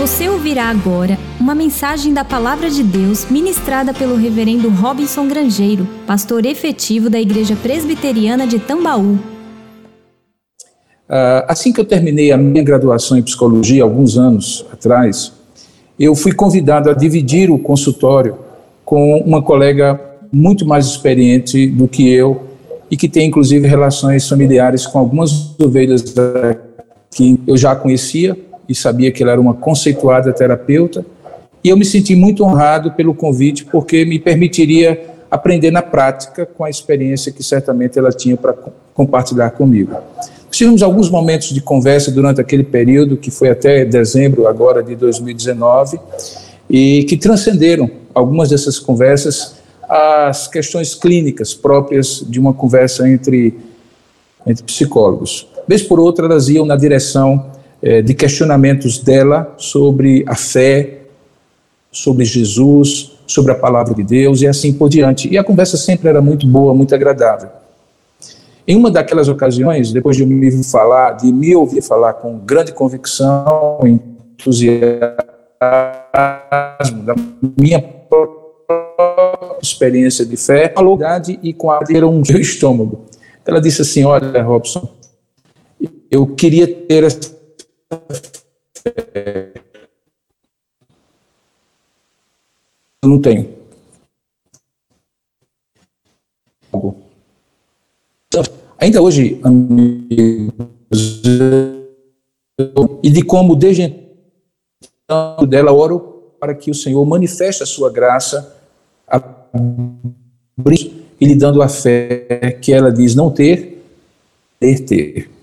Você ouvirá agora uma mensagem da Palavra de Deus ministrada pelo Reverendo Robinson Grangeiro, pastor efetivo da Igreja Presbiteriana de Tambaú. Ah, assim que eu terminei a minha graduação em psicologia, alguns anos atrás, eu fui convidado a dividir o consultório com uma colega muito mais experiente do que eu e que tem inclusive relações familiares com algumas ovelhas que eu já conhecia e sabia que ela era uma conceituada terapeuta. E eu me senti muito honrado pelo convite, porque me permitiria aprender na prática com a experiência que certamente ela tinha para compartilhar comigo. Tivemos alguns momentos de conversa durante aquele período, que foi até dezembro agora de 2019, e que transcenderam algumas dessas conversas as questões clínicas próprias de uma conversa entre, entre psicólogos. Vez por outra, elas iam na direção é, de questionamentos dela sobre a fé, sobre Jesus, sobre a palavra de Deus e assim por diante. E a conversa sempre era muito boa, muito agradável. Em uma daquelas ocasiões, depois de me falar, de me ouvir falar com grande convicção, entusiasmo da minha experiência de fé, falou e com a um estômago. Ela disse assim: Olha, Robson, eu queria ter essa eu não tenho. Ainda hoje, amigos, e de como desde então dela oro para que o Senhor manifeste a sua graça e lhe dando a fé que ela diz não ter, ter ter.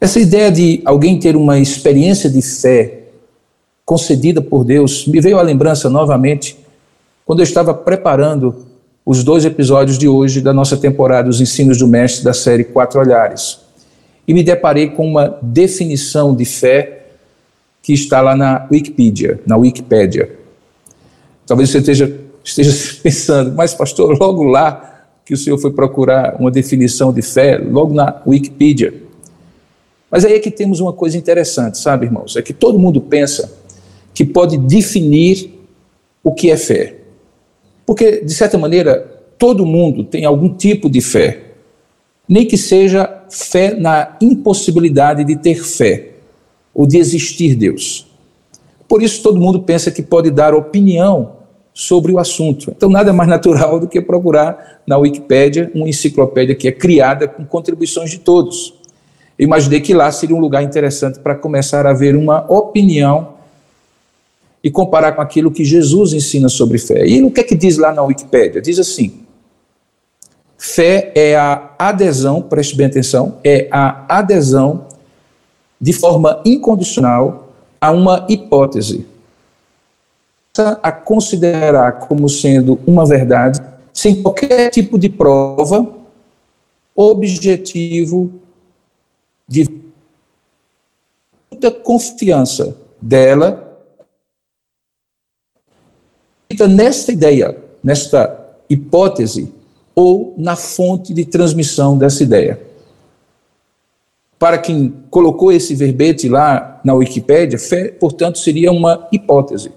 Essa ideia de alguém ter uma experiência de fé concedida por Deus me veio à lembrança novamente quando eu estava preparando os dois episódios de hoje da nossa temporada Os Ensinos do Mestre da série Quatro Olhares. E me deparei com uma definição de fé que está lá na Wikipedia, na Wikipédia. Talvez você esteja, esteja pensando, mas pastor, logo lá que o senhor foi procurar uma definição de fé, logo na Wikipedia. Mas aí é que temos uma coisa interessante, sabe, irmãos? É que todo mundo pensa que pode definir o que é fé. Porque, de certa maneira, todo mundo tem algum tipo de fé. Nem que seja fé na impossibilidade de ter fé ou de existir Deus. Por isso, todo mundo pensa que pode dar opinião sobre o assunto. Então, nada mais natural do que procurar na Wikipédia uma enciclopédia que é criada com contribuições de todos. Eu imaginei que lá seria um lugar interessante para começar a ver uma opinião e comparar com aquilo que Jesus ensina sobre fé. E o que é que diz lá na Wikipédia? Diz assim: fé é a adesão, preste bem atenção, é a adesão de forma incondicional a uma hipótese a considerar como sendo uma verdade sem qualquer tipo de prova, objetivo de muita confiança dela nesta ideia, nesta hipótese ou na fonte de transmissão dessa ideia. Para quem colocou esse verbete lá na Wikipédia, fé, portanto, seria uma hipótese,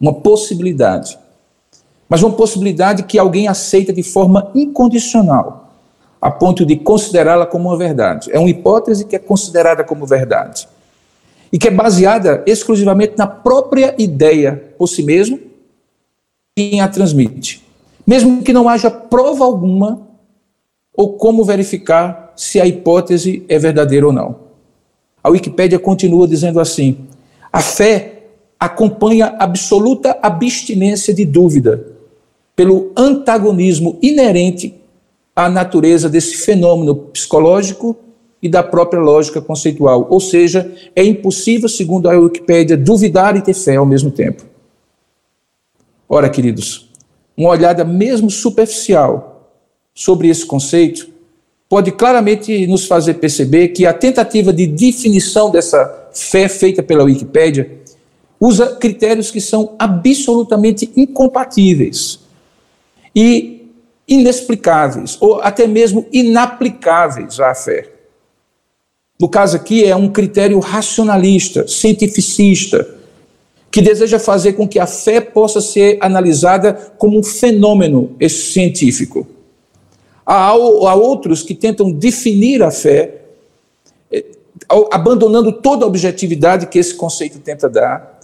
uma possibilidade. Mas uma possibilidade que alguém aceita de forma incondicional a ponto de considerá-la como uma verdade. É uma hipótese que é considerada como verdade. E que é baseada exclusivamente na própria ideia por si mesmo quem a transmite. Mesmo que não haja prova alguma ou como verificar se a hipótese é verdadeira ou não. A Wikipédia continua dizendo assim: a fé acompanha absoluta abstinência de dúvida pelo antagonismo inerente a natureza desse fenômeno psicológico e da própria lógica conceitual. Ou seja, é impossível, segundo a Wikipédia, duvidar e ter fé ao mesmo tempo. Ora, queridos, uma olhada mesmo superficial sobre esse conceito pode claramente nos fazer perceber que a tentativa de definição dessa fé feita pela Wikipédia usa critérios que são absolutamente incompatíveis. E inexplicáveis ou até mesmo inaplicáveis à fé. No caso aqui é um critério racionalista, cientificista, que deseja fazer com que a fé possa ser analisada como um fenômeno científico. Há, há outros que tentam definir a fé, eh, abandonando toda a objetividade que esse conceito tenta dar,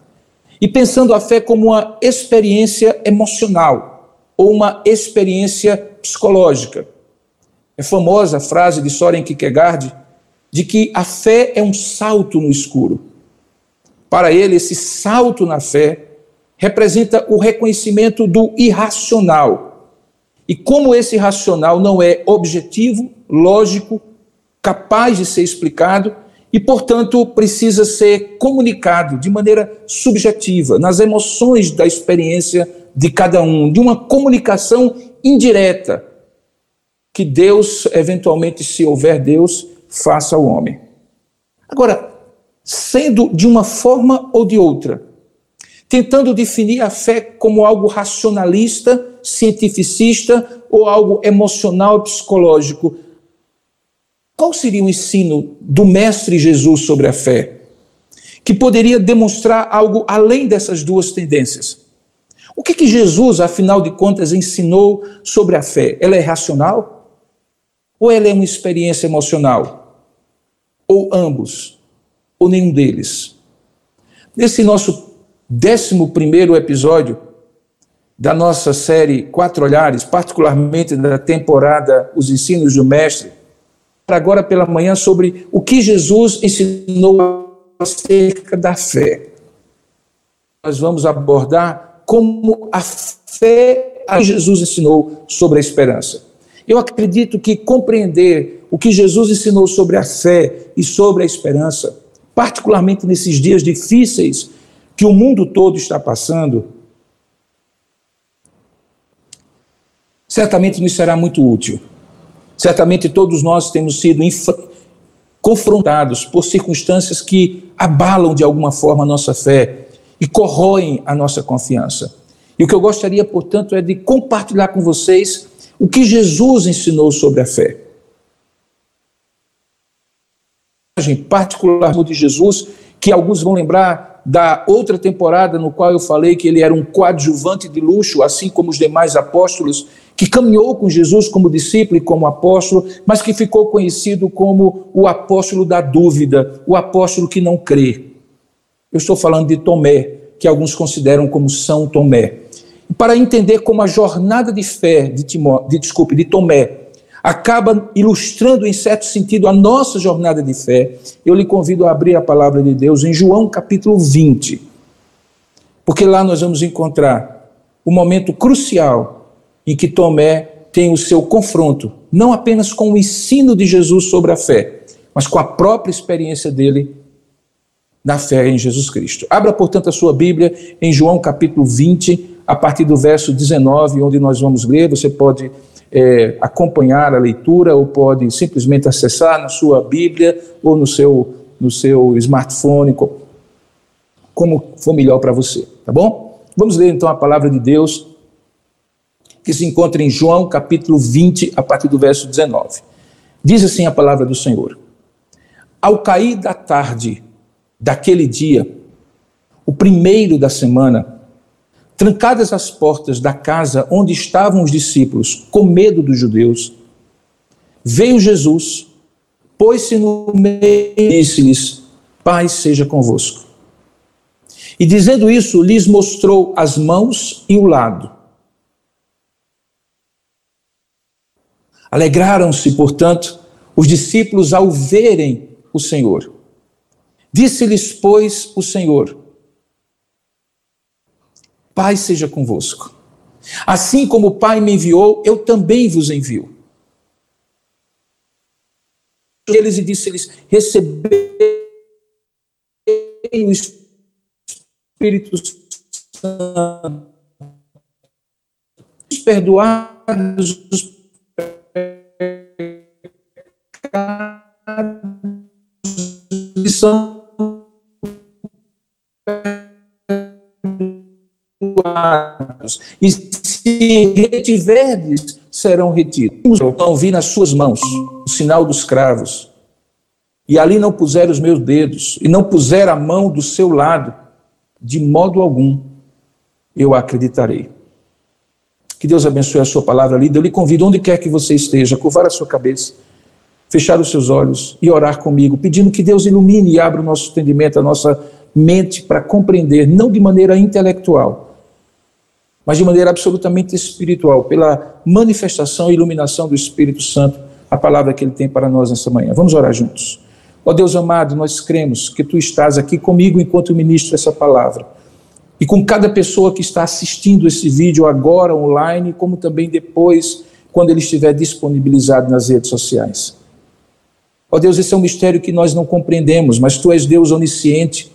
e pensando a fé como uma experiência emocional ou uma experiência psicológica. É famosa a frase de Soren Kierkegaard de que a fé é um salto no escuro. Para ele, esse salto na fé representa o reconhecimento do irracional. E como esse racional não é objetivo, lógico, capaz de ser explicado e, portanto, precisa ser comunicado de maneira subjetiva, nas emoções da experiência de cada um, de uma comunicação indireta que Deus, eventualmente, se houver Deus, faça ao homem. Agora, sendo de uma forma ou de outra, tentando definir a fé como algo racionalista, cientificista ou algo emocional psicológico. Qual seria o ensino do Mestre Jesus sobre a fé? Que poderia demonstrar algo além dessas duas tendências. O que, que Jesus, afinal de contas, ensinou sobre a fé? Ela é racional? Ou ela é uma experiência emocional? Ou ambos? ou nenhum deles. Nesse nosso décimo primeiro episódio da nossa série Quatro Olhares, particularmente da temporada Os Ensinos do Mestre, agora pela manhã sobre o que Jesus ensinou acerca da fé. Nós vamos abordar como a fé a Jesus ensinou sobre a esperança. Eu acredito que compreender o que Jesus ensinou sobre a fé e sobre a esperança particularmente nesses dias difíceis que o mundo todo está passando, certamente nos será muito útil. Certamente todos nós temos sido confrontados por circunstâncias que abalam de alguma forma a nossa fé e corroem a nossa confiança. E o que eu gostaria, portanto, é de compartilhar com vocês o que Jesus ensinou sobre a fé. particular de Jesus, que alguns vão lembrar da outra temporada no qual eu falei que ele era um coadjuvante de luxo, assim como os demais apóstolos, que caminhou com Jesus como discípulo e como apóstolo, mas que ficou conhecido como o apóstolo da dúvida, o apóstolo que não crê. Eu estou falando de Tomé, que alguns consideram como São Tomé. Para entender como a jornada de fé de, Timó, de desculpe, de Tomé acaba ilustrando, em certo sentido, a nossa jornada de fé, eu lhe convido a abrir a palavra de Deus em João capítulo 20, porque lá nós vamos encontrar o momento crucial em que Tomé tem o seu confronto, não apenas com o ensino de Jesus sobre a fé, mas com a própria experiência dele na fé em Jesus Cristo. Abra, portanto, a sua Bíblia em João capítulo 20, a partir do verso 19, onde nós vamos ler, você pode é, acompanhar a leitura ou pode simplesmente acessar na sua Bíblia ou no seu, no seu smartphone, como for melhor para você, tá bom? Vamos ler então a palavra de Deus que se encontra em João capítulo 20, a partir do verso 19. Diz assim a palavra do Senhor: Ao cair da tarde daquele dia, o primeiro da semana, Trancadas as portas da casa onde estavam os discípulos, com medo dos judeus, veio Jesus, pôs-se no meio e disse-lhes: Paz seja convosco. E dizendo isso, lhes mostrou as mãos e o lado. Alegraram-se, portanto, os discípulos ao verem o Senhor. Disse-lhes, pois, o Senhor: Paz seja convosco. Assim como o Pai me enviou, eu também vos envio. Eles e disse-lhes: Recebei o Espírito Santo, perdoados os pecados são e se retiverdes, serão retidos. Não vi nas suas mãos o sinal dos cravos, e ali não puser os meus dedos, e não puser a mão do seu lado, de modo algum eu acreditarei. Que Deus abençoe a sua palavra lida. Eu lhe convido, onde quer que você esteja, a curvar a sua cabeça, fechar os seus olhos e orar comigo, pedindo que Deus ilumine e abra o nosso entendimento, a nossa mente para compreender, não de maneira intelectual, mas de maneira absolutamente espiritual, pela manifestação e iluminação do Espírito Santo, a palavra que Ele tem para nós nessa manhã. Vamos orar juntos. Ó Deus amado, nós cremos que Tu estás aqui comigo enquanto ministro essa palavra. E com cada pessoa que está assistindo esse vídeo agora online, como também depois, quando ele estiver disponibilizado nas redes sociais. Ó Deus, esse é um mistério que nós não compreendemos, mas Tu és Deus onisciente,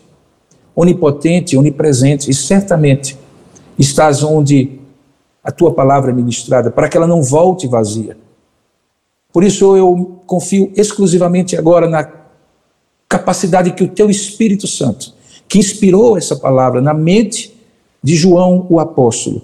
onipotente, onipresente, e certamente estás onde a Tua palavra é ministrada, para que ela não volte vazia. Por isso eu confio exclusivamente agora na capacidade que o Teu Espírito Santo que inspirou essa palavra na mente de João o apóstolo.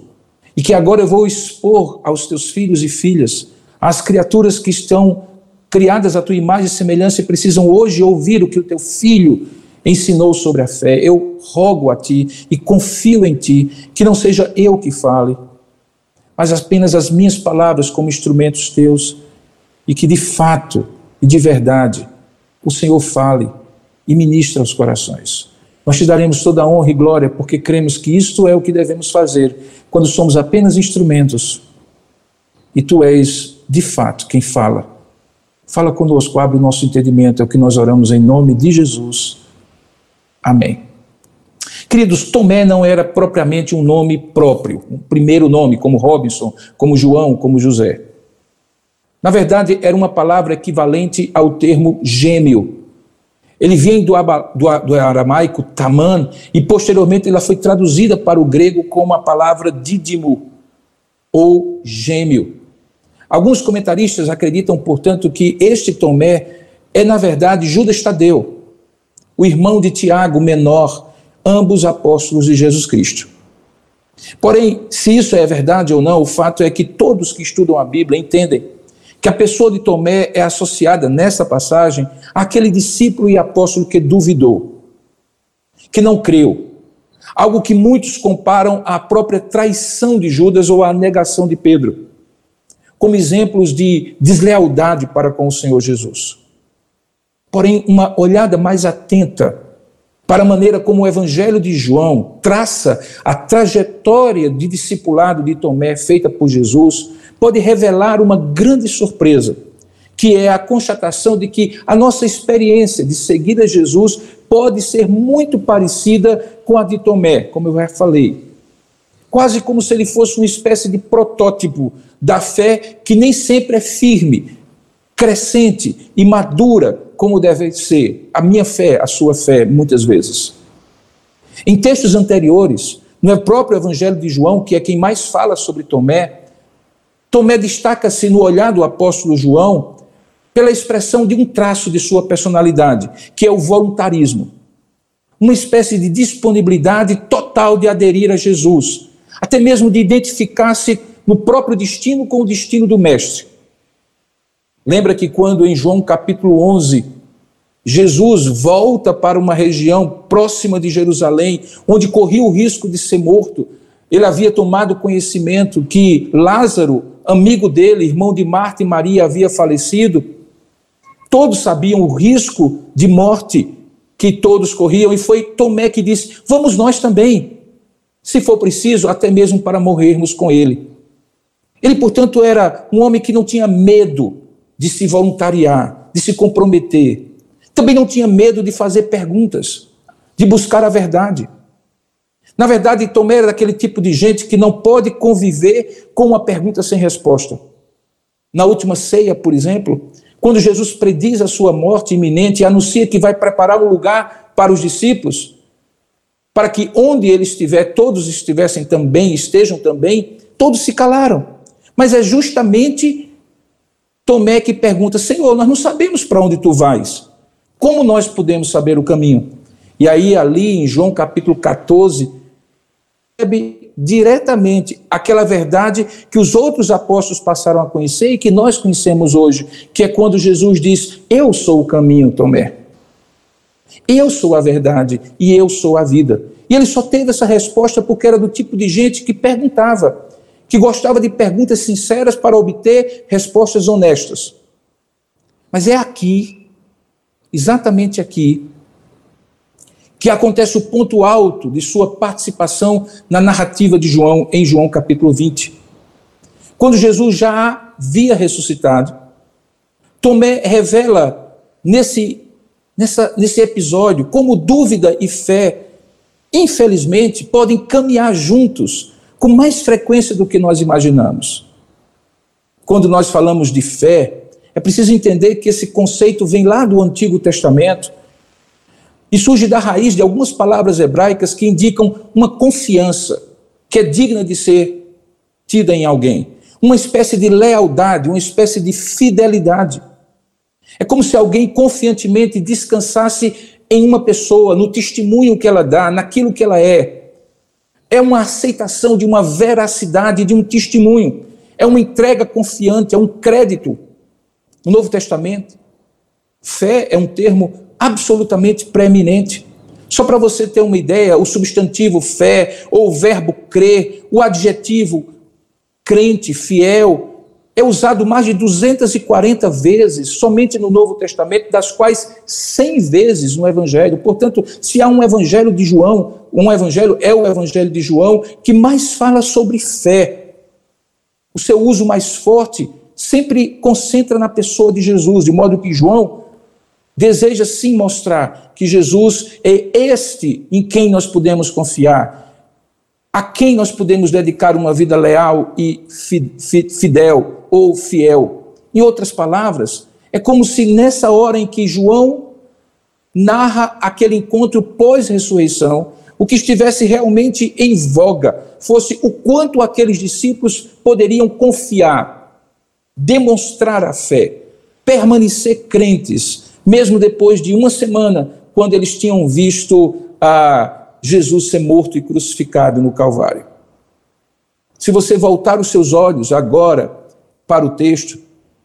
E que agora eu vou expor aos teus filhos e filhas, às criaturas que estão criadas à tua imagem e semelhança e precisam hoje ouvir o que o teu filho ensinou sobre a fé. Eu rogo a ti e confio em ti, que não seja eu que fale, mas apenas as minhas palavras como instrumentos teus, e que de fato e de verdade o Senhor fale e ministre aos corações. Nós te daremos toda a honra e glória, porque cremos que isto é o que devemos fazer quando somos apenas instrumentos e tu és, de fato, quem fala. Fala conosco, abre o nosso entendimento, é o que nós oramos em nome de Jesus. Amém. Queridos, Tomé não era propriamente um nome próprio, um primeiro nome, como Robinson, como João, como José. Na verdade, era uma palavra equivalente ao termo gêmeo, ele vem do, do, do aramaico taman e posteriormente ela foi traduzida para o grego como a palavra dídimo ou gêmeo. Alguns comentaristas acreditam, portanto, que este Tomé é na verdade Judas Tadeu, o irmão de Tiago menor, ambos apóstolos de Jesus Cristo. Porém, se isso é verdade ou não, o fato é que todos que estudam a Bíblia entendem que a pessoa de Tomé é associada nessa passagem àquele discípulo e apóstolo que duvidou, que não creu. Algo que muitos comparam à própria traição de Judas ou à negação de Pedro, como exemplos de deslealdade para com o Senhor Jesus. Porém, uma olhada mais atenta para a maneira como o Evangelho de João traça a trajetória de discipulado de Tomé feita por Jesus, pode revelar uma grande surpresa, que é a constatação de que a nossa experiência de seguir a Jesus pode ser muito parecida com a de Tomé, como eu já falei. Quase como se ele fosse uma espécie de protótipo da fé que nem sempre é firme, crescente e madura como deve ser. A minha fé, a sua fé, muitas vezes. Em textos anteriores, no próprio Evangelho de João, que é quem mais fala sobre Tomé, Tomé destaca-se no olhar do apóstolo João pela expressão de um traço de sua personalidade, que é o voluntarismo. Uma espécie de disponibilidade total de aderir a Jesus, até mesmo de identificar-se no próprio destino com o destino do Mestre. Lembra que quando em João capítulo 11, Jesus volta para uma região próxima de Jerusalém, onde corria o risco de ser morto, ele havia tomado conhecimento que Lázaro, amigo dele, irmão de Marta e Maria, havia falecido. Todos sabiam o risco de morte que todos corriam, e foi Tomé que disse: Vamos nós também, se for preciso, até mesmo para morrermos com ele. Ele, portanto, era um homem que não tinha medo de se voluntariar, de se comprometer. Também não tinha medo de fazer perguntas, de buscar a verdade. Na verdade, Tomé era daquele tipo de gente que não pode conviver com uma pergunta sem resposta. Na última ceia, por exemplo, quando Jesus prediz a sua morte iminente e anuncia que vai preparar um lugar para os discípulos, para que onde ele estiver, todos estivessem também, estejam também, todos se calaram. Mas é justamente Tomé que pergunta: Senhor, nós não sabemos para onde tu vais. Como nós podemos saber o caminho? E aí, ali em João capítulo 14, recebe diretamente aquela verdade que os outros apóstolos passaram a conhecer e que nós conhecemos hoje, que é quando Jesus diz: Eu sou o caminho, Tomé. Eu sou a verdade e eu sou a vida. E ele só teve essa resposta porque era do tipo de gente que perguntava, que gostava de perguntas sinceras para obter respostas honestas. Mas é aqui, exatamente aqui, que acontece o ponto alto de sua participação na narrativa de João, em João capítulo 20. Quando Jesus já havia ressuscitado, Tomé revela nesse, nessa, nesse episódio como dúvida e fé, infelizmente, podem caminhar juntos com mais frequência do que nós imaginamos. Quando nós falamos de fé, é preciso entender que esse conceito vem lá do Antigo Testamento e surge da raiz de algumas palavras hebraicas que indicam uma confiança que é digna de ser tida em alguém, uma espécie de lealdade, uma espécie de fidelidade. É como se alguém confiantemente descansasse em uma pessoa, no testemunho que ela dá, naquilo que ela é. É uma aceitação de uma veracidade, de um testemunho. É uma entrega confiante, é um crédito. No Novo Testamento, fé é um termo absolutamente preeminente. Só para você ter uma ideia, o substantivo fé, ou o verbo crer, o adjetivo crente, fiel, é usado mais de 240 vezes somente no Novo Testamento, das quais 100 vezes no Evangelho. Portanto, se há um Evangelho de João, um Evangelho é o Evangelho de João que mais fala sobre fé. O seu uso mais forte sempre concentra na pessoa de Jesus, de modo que João deseja sim mostrar que Jesus é este em quem nós podemos confiar, a quem nós podemos dedicar uma vida leal e fidel ou fiel. Em outras palavras, é como se nessa hora em que João narra aquele encontro pós-ressurreição, o que estivesse realmente em voga fosse o quanto aqueles discípulos poderiam confiar, demonstrar a fé, permanecer crentes, mesmo depois de uma semana, quando eles tinham visto a Jesus ser morto e crucificado no Calvário. Se você voltar os seus olhos agora para o texto,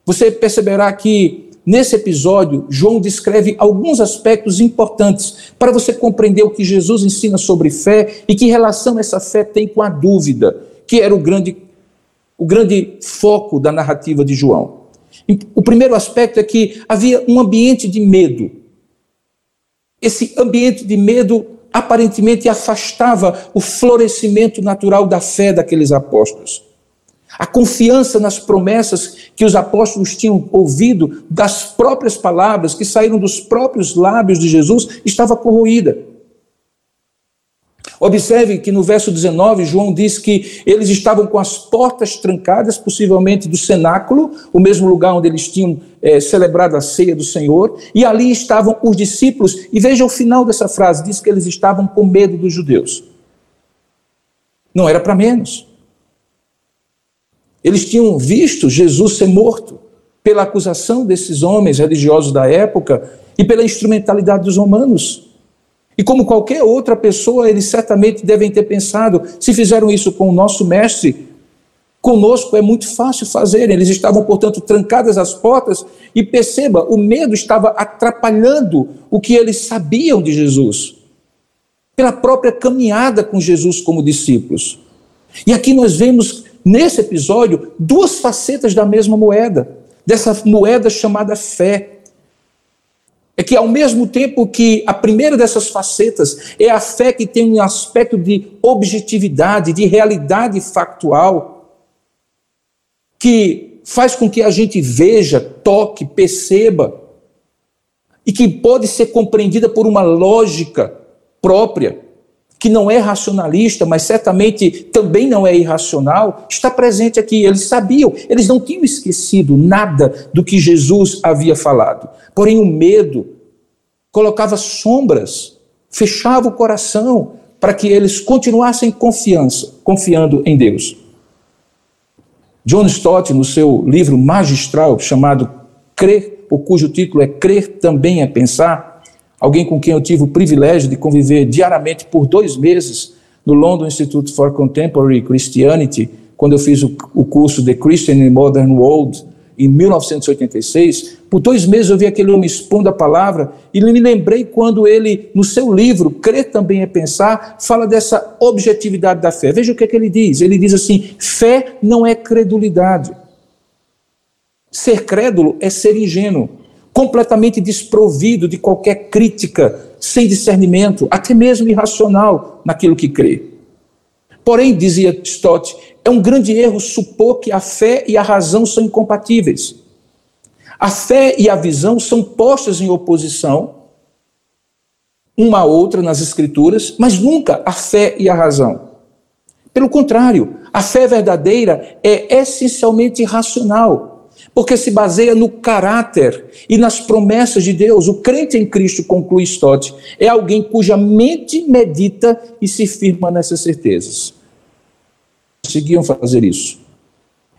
você perceberá que nesse episódio João descreve alguns aspectos importantes para você compreender o que Jesus ensina sobre fé e que relação essa fé tem com a dúvida, que era o grande, o grande foco da narrativa de João. O primeiro aspecto é que havia um ambiente de medo. Esse ambiente de medo aparentemente afastava o florescimento natural da fé daqueles apóstolos. A confiança nas promessas que os apóstolos tinham ouvido das próprias palavras que saíram dos próprios lábios de Jesus estava corroída. Observe que no verso 19, João diz que eles estavam com as portas trancadas, possivelmente do cenáculo, o mesmo lugar onde eles tinham é, celebrado a ceia do Senhor, e ali estavam os discípulos. E veja o final dessa frase: diz que eles estavam com medo dos judeus. Não era para menos. Eles tinham visto Jesus ser morto pela acusação desses homens religiosos da época e pela instrumentalidade dos romanos. E como qualquer outra pessoa, eles certamente devem ter pensado: se fizeram isso com o nosso mestre, conosco é muito fácil fazer. Eles estavam, portanto, trancadas as portas, e perceba, o medo estava atrapalhando o que eles sabiam de Jesus, pela própria caminhada com Jesus como discípulos. E aqui nós vemos, nesse episódio, duas facetas da mesma moeda, dessa moeda chamada fé é que, ao mesmo tempo que a primeira dessas facetas é a fé que tem um aspecto de objetividade, de realidade factual, que faz com que a gente veja, toque, perceba, e que pode ser compreendida por uma lógica própria, que não é racionalista, mas certamente também não é irracional, está presente aqui. Eles sabiam, eles não tinham esquecido nada do que Jesus havia falado. Porém, o medo colocava sombras, fechava o coração para que eles continuassem confiança, confiando em Deus. John Stott, no seu livro magistral chamado Crer, o cujo título é Crer também é pensar, alguém com quem eu tive o privilégio de conviver diariamente por dois meses no London Institute for Contemporary Christianity, quando eu fiz o, o curso The Christian in Modern World, em 1986, por dois meses eu vi aquele homem expondo a palavra e me lembrei quando ele, no seu livro, Crer Também é Pensar, fala dessa objetividade da fé. Veja o que, é que ele diz. Ele diz assim: fé não é credulidade. Ser crédulo é ser ingênuo, completamente desprovido de qualquer crítica, sem discernimento, até mesmo irracional naquilo que crê. Porém, dizia Stott, é um grande erro supor que a fé e a razão são incompatíveis. A fé e a visão são postas em oposição, uma a outra nas Escrituras, mas nunca a fé e a razão. Pelo contrário, a fé verdadeira é essencialmente racional, porque se baseia no caráter e nas promessas de Deus. O crente em Cristo, conclui Stott, é alguém cuja mente medita e se firma nessas certezas conseguiam fazer isso.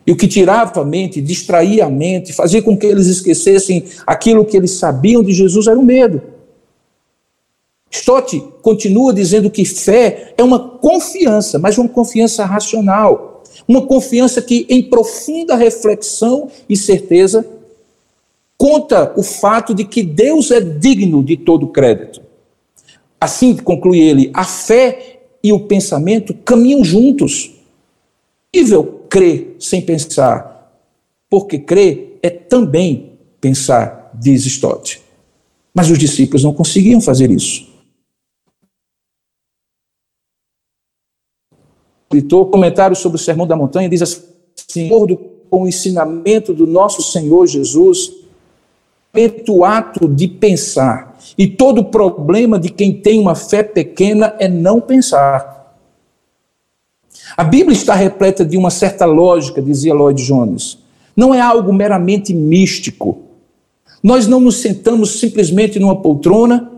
E o que tirava a mente, distraía a mente, fazia com que eles esquecessem aquilo que eles sabiam de Jesus era o medo. Stott continua dizendo que fé é uma confiança, mas uma confiança racional. Uma confiança que, em profunda reflexão e certeza, conta o fato de que Deus é digno de todo crédito. Assim conclui ele, a fé e o pensamento caminham juntos possível crer sem pensar, porque crer é também pensar, diz Stott. Mas os discípulos não conseguiam fazer isso. O comentário sobre o Sermão da Montanha, diz assim: de acordo com o ensinamento do nosso Senhor Jesus, o ato de pensar. E todo problema de quem tem uma fé pequena é não pensar. A Bíblia está repleta de uma certa lógica, dizia Lloyd Jones. Não é algo meramente místico. Nós não nos sentamos simplesmente numa poltrona,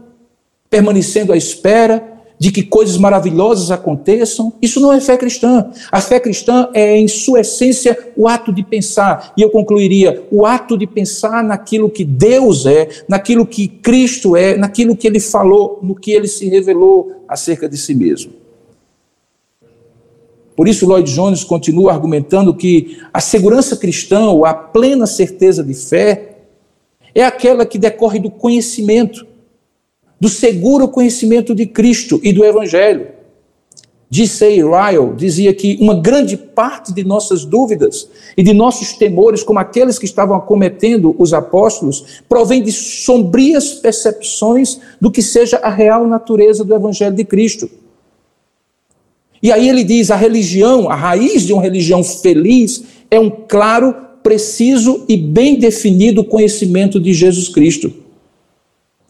permanecendo à espera de que coisas maravilhosas aconteçam. Isso não é fé cristã. A fé cristã é, em sua essência, o ato de pensar. E eu concluiria: o ato de pensar naquilo que Deus é, naquilo que Cristo é, naquilo que ele falou, no que ele se revelou acerca de si mesmo. Por isso, Lloyd Jones continua argumentando que a segurança cristã, ou a plena certeza de fé, é aquela que decorre do conhecimento, do seguro conhecimento de Cristo e do Evangelho. G.C. Ryle dizia que uma grande parte de nossas dúvidas e de nossos temores, como aqueles que estavam acometendo os apóstolos, provém de sombrias percepções do que seja a real natureza do Evangelho de Cristo. E aí ele diz: a religião, a raiz de uma religião feliz é um claro, preciso e bem definido conhecimento de Jesus Cristo.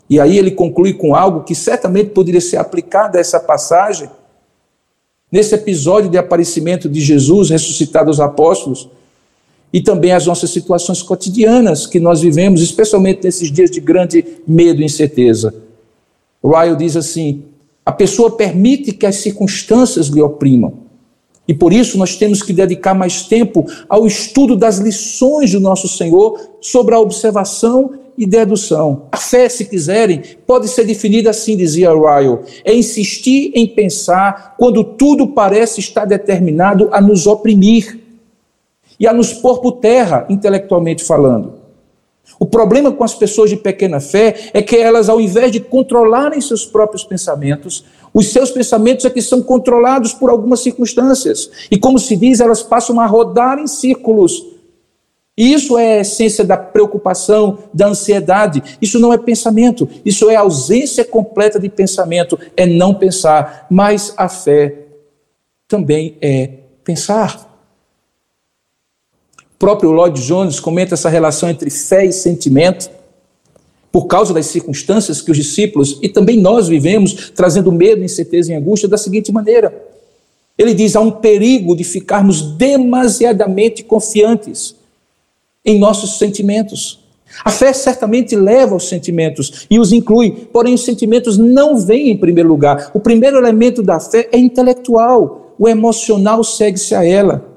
E aí ele conclui com algo que certamente poderia ser aplicado a essa passagem. Nesse episódio de aparecimento de Jesus ressuscitado aos apóstolos, e também as nossas situações cotidianas que nós vivemos, especialmente nesses dias de grande medo e incerteza. Ryle diz assim: a pessoa permite que as circunstâncias lhe oprimam. E por isso nós temos que dedicar mais tempo ao estudo das lições do nosso Senhor sobre a observação e dedução. A fé, se quiserem, pode ser definida assim, dizia Ryle: é insistir em pensar quando tudo parece estar determinado a nos oprimir e a nos pôr por terra, intelectualmente falando. O problema com as pessoas de pequena fé é que elas, ao invés de controlarem seus próprios pensamentos, os seus pensamentos é que são controlados por algumas circunstâncias. E como se diz, elas passam a rodar em círculos. E isso é a essência da preocupação, da ansiedade. Isso não é pensamento, isso é ausência completa de pensamento, é não pensar. Mas a fé também é pensar. Próprio Lloyd Jones comenta essa relação entre fé e sentimento, por causa das circunstâncias que os discípulos e também nós vivemos, trazendo medo, incerteza e angústia, da seguinte maneira. Ele diz: há um perigo de ficarmos demasiadamente confiantes em nossos sentimentos. A fé certamente leva aos sentimentos e os inclui, porém os sentimentos não vêm em primeiro lugar. O primeiro elemento da fé é intelectual, o emocional segue-se a ela.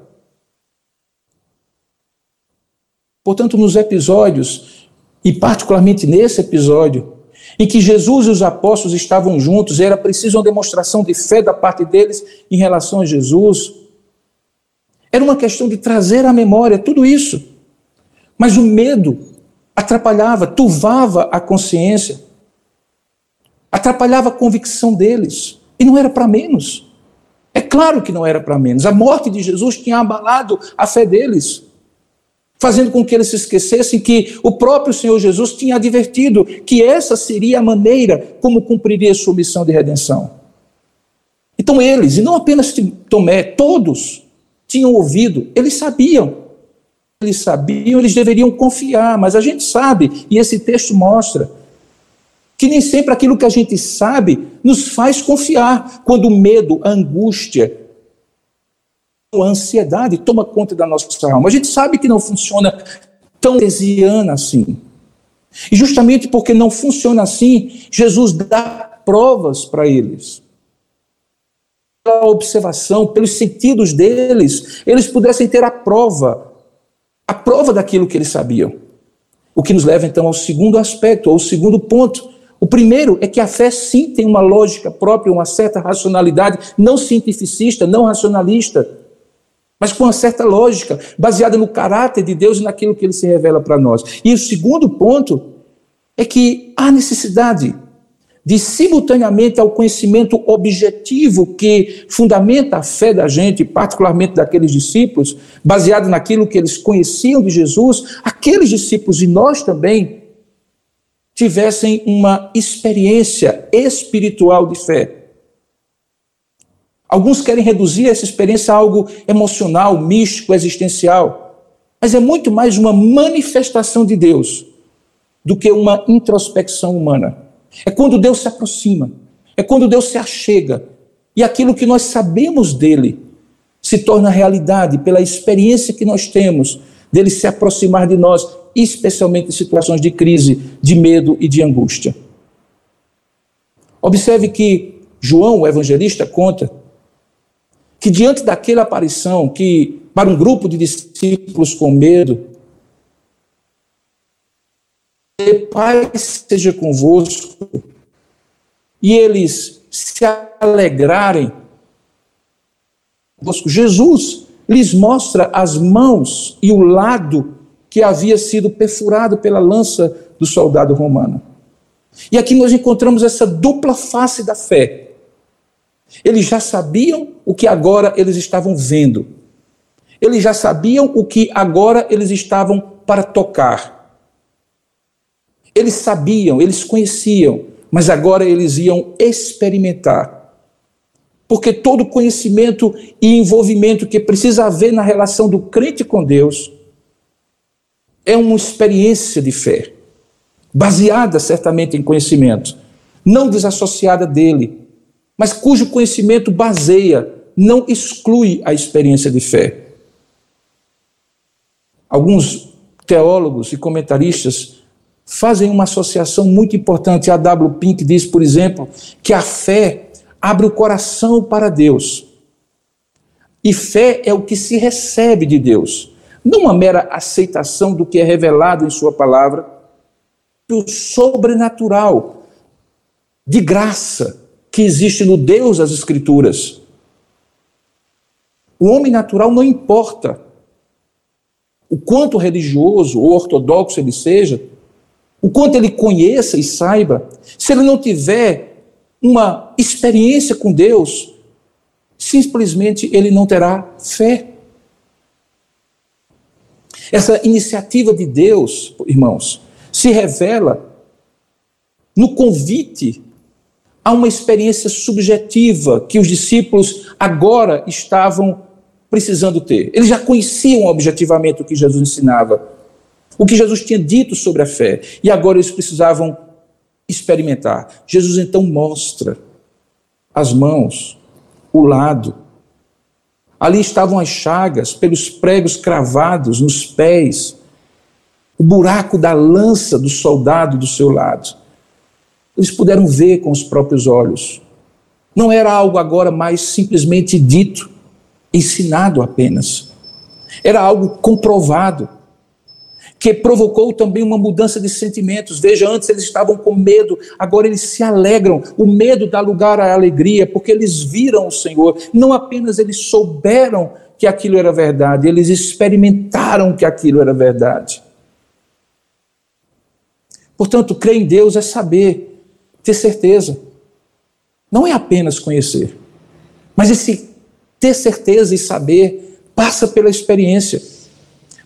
Portanto, nos episódios, e particularmente nesse episódio, em que Jesus e os apóstolos estavam juntos, era preciso uma demonstração de fé da parte deles em relação a Jesus. Era uma questão de trazer à memória tudo isso. Mas o medo atrapalhava, turvava a consciência, atrapalhava a convicção deles. E não era para menos. É claro que não era para menos. A morte de Jesus tinha abalado a fé deles, fazendo com que eles se esquecessem que o próprio Senhor Jesus tinha advertido que essa seria a maneira como cumpriria sua missão de redenção. Então eles, e não apenas Tomé, todos tinham ouvido, eles sabiam. Eles sabiam, eles deveriam confiar, mas a gente sabe, e esse texto mostra, que nem sempre aquilo que a gente sabe nos faz confiar, quando o medo, a angústia, a ansiedade toma conta da nossa alma. A gente sabe que não funciona tão desiana assim. E justamente porque não funciona assim, Jesus dá provas para eles. Pela observação, pelos sentidos deles, eles pudessem ter a prova, a prova daquilo que eles sabiam. O que nos leva então ao segundo aspecto, ao segundo ponto. O primeiro é que a fé sim tem uma lógica própria, uma certa racionalidade, não cientificista, não racionalista, mas com uma certa lógica, baseada no caráter de Deus e naquilo que ele se revela para nós. E o segundo ponto é que há necessidade de simultaneamente ao conhecimento objetivo que fundamenta a fé da gente, particularmente daqueles discípulos, baseado naquilo que eles conheciam de Jesus, aqueles discípulos e nós também tivessem uma experiência espiritual de fé. Alguns querem reduzir essa experiência a algo emocional, místico, existencial, mas é muito mais uma manifestação de Deus do que uma introspecção humana. É quando Deus se aproxima, é quando Deus se achega e aquilo que nós sabemos dele se torna realidade pela experiência que nós temos dele se aproximar de nós especialmente em situações de crise, de medo e de angústia. Observe que João, o evangelista, conta que diante daquela aparição, que para um grupo de discípulos com medo, Pai seja convosco, e eles se alegrarem. Jesus lhes mostra as mãos e o lado que havia sido perfurado pela lança do soldado romano. E aqui nós encontramos essa dupla face da fé. Eles já sabiam o que agora eles estavam vendo. Eles já sabiam o que agora eles estavam para tocar. Eles sabiam, eles conheciam, mas agora eles iam experimentar. Porque todo conhecimento e envolvimento que precisa haver na relação do crente com Deus é uma experiência de fé, baseada certamente em conhecimento, não desassociada dele, mas cujo conhecimento baseia, não exclui a experiência de fé. Alguns teólogos e comentaristas fazem uma associação muito importante. A W. Pink diz, por exemplo, que a fé abre o coração para Deus. E fé é o que se recebe de Deus não uma mera aceitação do que é revelado em Sua palavra, do sobrenatural, de graça que existe no Deus das Escrituras. O homem natural não importa o quanto religioso ou ortodoxo ele seja, o quanto ele conheça e saiba, se ele não tiver uma experiência com Deus, simplesmente ele não terá fé. Essa iniciativa de Deus, irmãos, se revela no convite a uma experiência subjetiva que os discípulos agora estavam precisando ter. Eles já conheciam objetivamente o que Jesus ensinava, o que Jesus tinha dito sobre a fé, e agora eles precisavam experimentar. Jesus então mostra as mãos, o lado, Ali estavam as chagas pelos pregos cravados nos pés, o buraco da lança do soldado do seu lado. Eles puderam ver com os próprios olhos. Não era algo agora mais simplesmente dito, ensinado apenas. Era algo comprovado que provocou também uma mudança de sentimentos. Veja, antes eles estavam com medo, agora eles se alegram. O medo dá lugar à alegria, porque eles viram o Senhor. Não apenas eles souberam que aquilo era verdade, eles experimentaram que aquilo era verdade. Portanto, crer em Deus é saber, ter certeza. Não é apenas conhecer, mas esse ter certeza e saber passa pela experiência.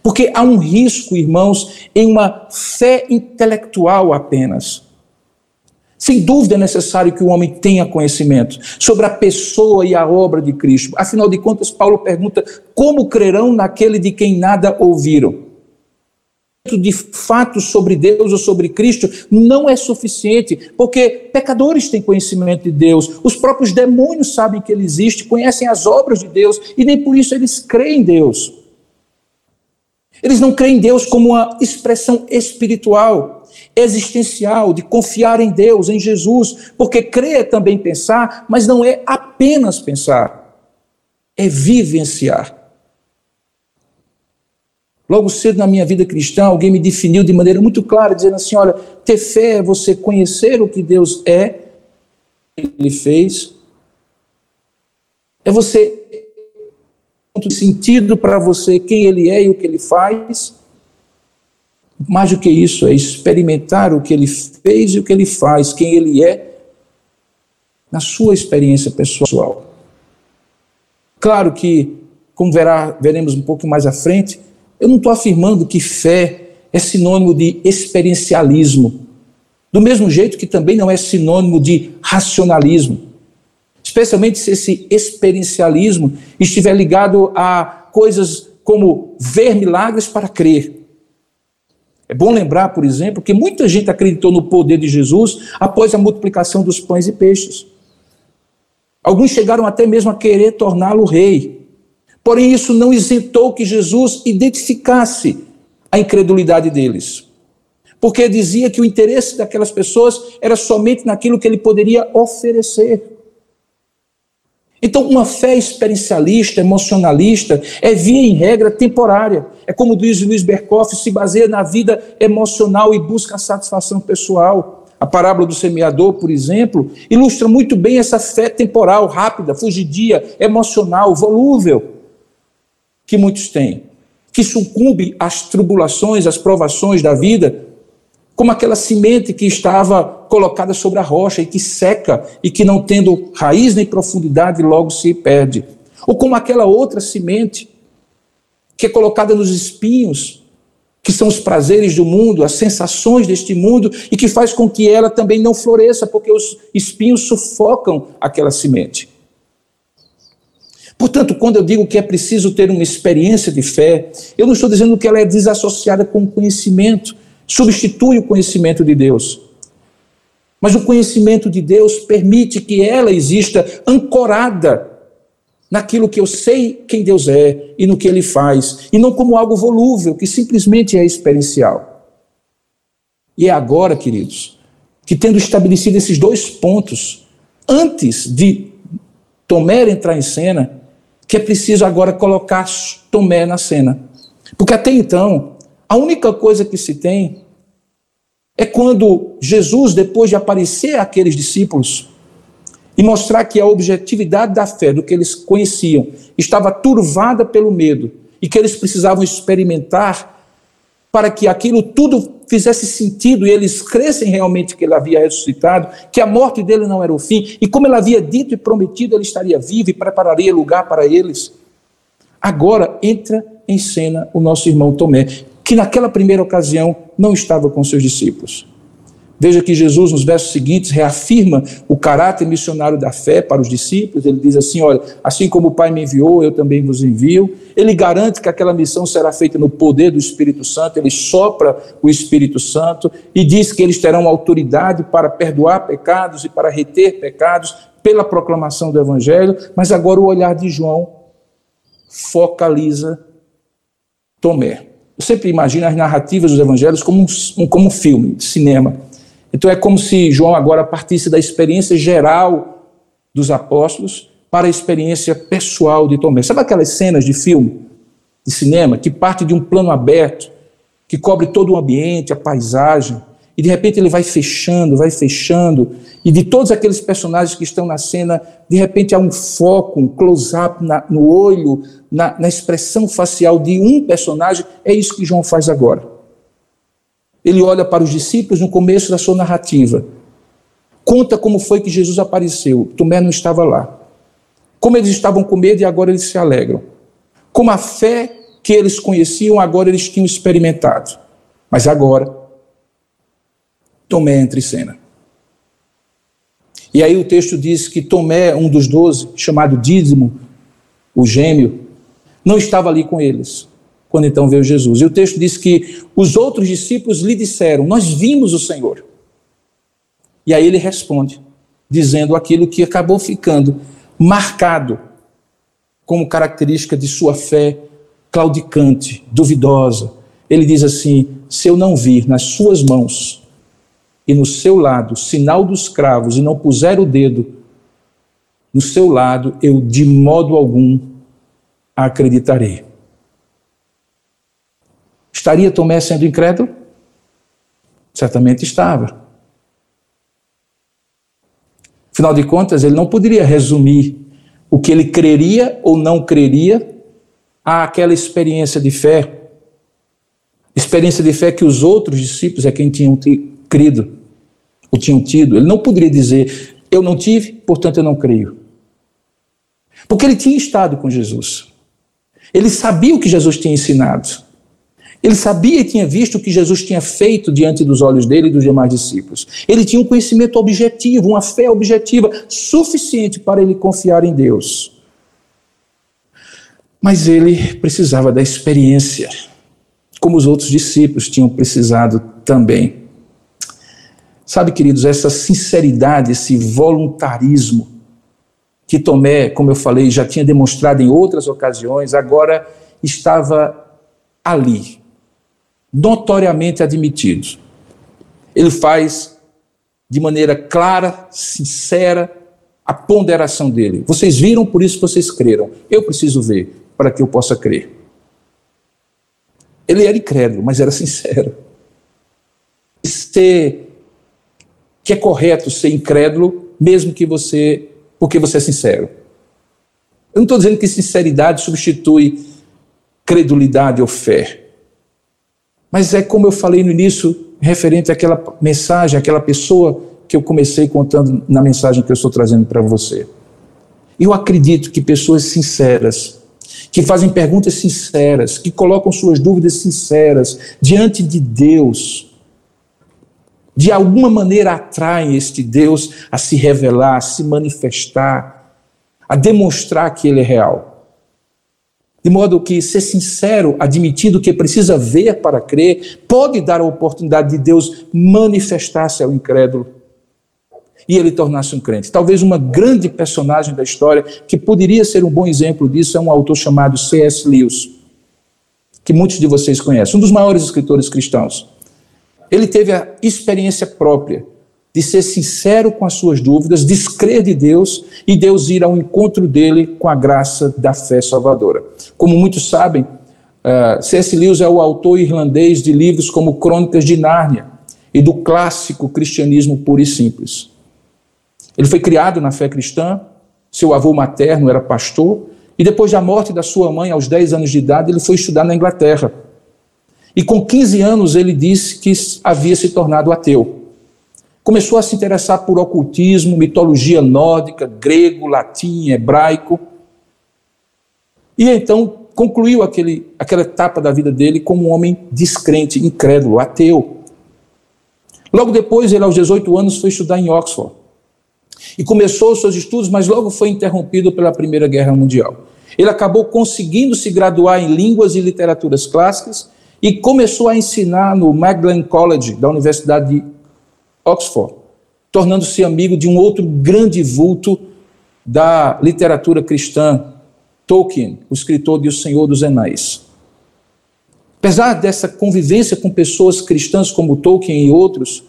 Porque há um risco, irmãos, em uma fé intelectual apenas. Sem dúvida é necessário que o homem tenha conhecimento sobre a pessoa e a obra de Cristo. Afinal de contas, Paulo pergunta: como crerão naquele de quem nada ouviram? De fatos sobre Deus ou sobre Cristo não é suficiente, porque pecadores têm conhecimento de Deus, os próprios demônios sabem que Ele existe, conhecem as obras de Deus e nem por isso eles creem em Deus. Eles não creem em Deus como uma expressão espiritual, existencial, de confiar em Deus, em Jesus, porque crer é também pensar, mas não é apenas pensar, é vivenciar. Logo cedo na minha vida cristã, alguém me definiu de maneira muito clara, dizendo assim: olha, ter fé é você conhecer o que Deus é, Ele fez, é você sentido para você quem Ele é e o que Ele faz. Mais do que isso, é experimentar o que Ele fez e o que Ele faz, quem Ele é, na sua experiência pessoal. Claro que, como verá, veremos um pouco mais à frente, eu não estou afirmando que fé é sinônimo de experiencialismo, do mesmo jeito que também não é sinônimo de racionalismo. Especialmente se esse experiencialismo estiver ligado a coisas como ver milagres para crer. É bom lembrar, por exemplo, que muita gente acreditou no poder de Jesus após a multiplicação dos pães e peixes. Alguns chegaram até mesmo a querer torná-lo rei. Porém, isso não isentou que Jesus identificasse a incredulidade deles. Porque dizia que o interesse daquelas pessoas era somente naquilo que ele poderia oferecer. Então, uma fé experiencialista, emocionalista, é via em regra temporária. É como diz Luiz Berkoff, se baseia na vida emocional e busca a satisfação pessoal. A parábola do semeador, por exemplo, ilustra muito bem essa fé temporal, rápida, fugidia, emocional, volúvel que muitos têm, que sucumbe às tribulações, às provações da vida, como aquela semente que estava colocada sobre a rocha e que seca e que não tendo raiz nem profundidade logo se perde. Ou como aquela outra semente que é colocada nos espinhos, que são os prazeres do mundo, as sensações deste mundo e que faz com que ela também não floresça, porque os espinhos sufocam aquela semente. Portanto, quando eu digo que é preciso ter uma experiência de fé, eu não estou dizendo que ela é desassociada com o conhecimento, substitui o conhecimento de Deus. Mas o conhecimento de Deus permite que ela exista ancorada naquilo que eu sei quem Deus é e no que ele faz, e não como algo volúvel, que simplesmente é experiencial. E é agora, queridos, que tendo estabelecido esses dois pontos, antes de Tomé entrar em cena, que é preciso agora colocar Tomé na cena. Porque até então, a única coisa que se tem é quando Jesus, depois de aparecer àqueles discípulos e mostrar que a objetividade da fé, do que eles conheciam, estava turvada pelo medo e que eles precisavam experimentar para que aquilo tudo fizesse sentido e eles crescem realmente que ele havia ressuscitado, que a morte dele não era o fim, e como ele havia dito e prometido, ele estaria vivo e prepararia lugar para eles. Agora entra em cena o nosso irmão Tomé, que naquela primeira ocasião não estava com seus discípulos. Veja que Jesus, nos versos seguintes, reafirma o caráter missionário da fé para os discípulos. Ele diz assim: Olha, assim como o Pai me enviou, eu também vos envio. Ele garante que aquela missão será feita no poder do Espírito Santo. Ele sopra o Espírito Santo e diz que eles terão autoridade para perdoar pecados e para reter pecados pela proclamação do Evangelho. Mas agora o olhar de João focaliza Tomé. Eu sempre imagino as narrativas dos evangelhos como um, como um filme de cinema. Então é como se João agora partisse da experiência geral dos apóstolos para a experiência pessoal de Tomé. Sabe aquelas cenas de filme, de cinema, que parte de um plano aberto, que cobre todo o ambiente, a paisagem, e de repente ele vai fechando, vai fechando, e de todos aqueles personagens que estão na cena, de repente há um foco, um close-up no olho, na, na expressão facial de um personagem. É isso que João faz agora. Ele olha para os discípulos no começo da sua narrativa. Conta como foi que Jesus apareceu. Tomé não estava lá. Como eles estavam com medo e agora eles se alegram. Como a fé que eles conheciam, agora eles tinham experimentado. Mas agora, Tomé entra em cena. E aí o texto diz que Tomé, um dos doze, chamado Dízimo, o gêmeo, não estava ali com eles, quando então veio Jesus. E o texto diz que os outros discípulos lhe disseram: Nós vimos o Senhor. E aí ele responde, dizendo aquilo que acabou ficando marcado como característica de sua fé claudicante, duvidosa. Ele diz assim: Se eu não vir nas suas mãos e no seu lado sinal dos cravos e não puser o dedo no seu lado, eu de modo algum acreditarei. Estaria Tomé sendo incrédulo? Certamente estava. Afinal de contas, ele não poderia resumir o que ele creria ou não creria àquela experiência de fé. Experiência de fé que os outros discípulos é quem tinham crido ou tinham tido. Ele não poderia dizer, eu não tive, portanto eu não creio. Porque ele tinha estado com Jesus. Ele sabia o que Jesus tinha ensinado. Ele sabia e tinha visto o que Jesus tinha feito diante dos olhos dele e dos demais discípulos. Ele tinha um conhecimento objetivo, uma fé objetiva suficiente para ele confiar em Deus. Mas ele precisava da experiência, como os outros discípulos tinham precisado também. Sabe, queridos, essa sinceridade, esse voluntarismo que Tomé, como eu falei, já tinha demonstrado em outras ocasiões, agora estava ali, notoriamente admitido. Ele faz de maneira clara, sincera, a ponderação dele. Vocês viram, por isso vocês creram. Eu preciso ver para que eu possa crer. Ele era incrédulo, mas era sincero. Ser que é correto ser incrédulo, mesmo que você, porque você é sincero. Eu não estou dizendo que sinceridade substitui credulidade ou fé. Mas é como eu falei no início, referente àquela mensagem, àquela pessoa que eu comecei contando na mensagem que eu estou trazendo para você. Eu acredito que pessoas sinceras, que fazem perguntas sinceras, que colocam suas dúvidas sinceras diante de Deus, de alguma maneira atraem este Deus a se revelar, a se manifestar, a demonstrar que Ele é real. De modo que ser sincero, admitindo que precisa ver para crer, pode dar a oportunidade de Deus manifestar-se ao incrédulo e ele tornar-se um crente. Talvez uma grande personagem da história que poderia ser um bom exemplo disso é um autor chamado C.S. Lewis, que muitos de vocês conhecem, um dos maiores escritores cristãos. Ele teve a experiência própria de ser sincero com as suas dúvidas, descrer de Deus e Deus ir ao encontro dele com a graça da fé salvadora. Como muitos sabem, uh, eh, C.S. Lewis é o autor irlandês de livros como Crônicas de Nárnia e do clássico Cristianismo Puro e Simples. Ele foi criado na fé cristã, seu avô materno era pastor, e depois da morte da sua mãe, aos 10 anos de idade, ele foi estudar na Inglaterra. E com 15 anos ele disse que havia se tornado ateu. Começou a se interessar por ocultismo, mitologia nórdica, grego, latim, hebraico. E então concluiu aquele, aquela etapa da vida dele como um homem descrente, incrédulo, ateu. Logo depois, ele, aos 18 anos, foi estudar em Oxford. E começou os seus estudos, mas logo foi interrompido pela Primeira Guerra Mundial. Ele acabou conseguindo se graduar em línguas e literaturas clássicas e começou a ensinar no Magdalen College da Universidade de Oxford, tornando-se amigo de um outro grande vulto da literatura cristã, Tolkien, o escritor de O Senhor dos Anéis. Apesar dessa convivência com pessoas cristãs como Tolkien e outros,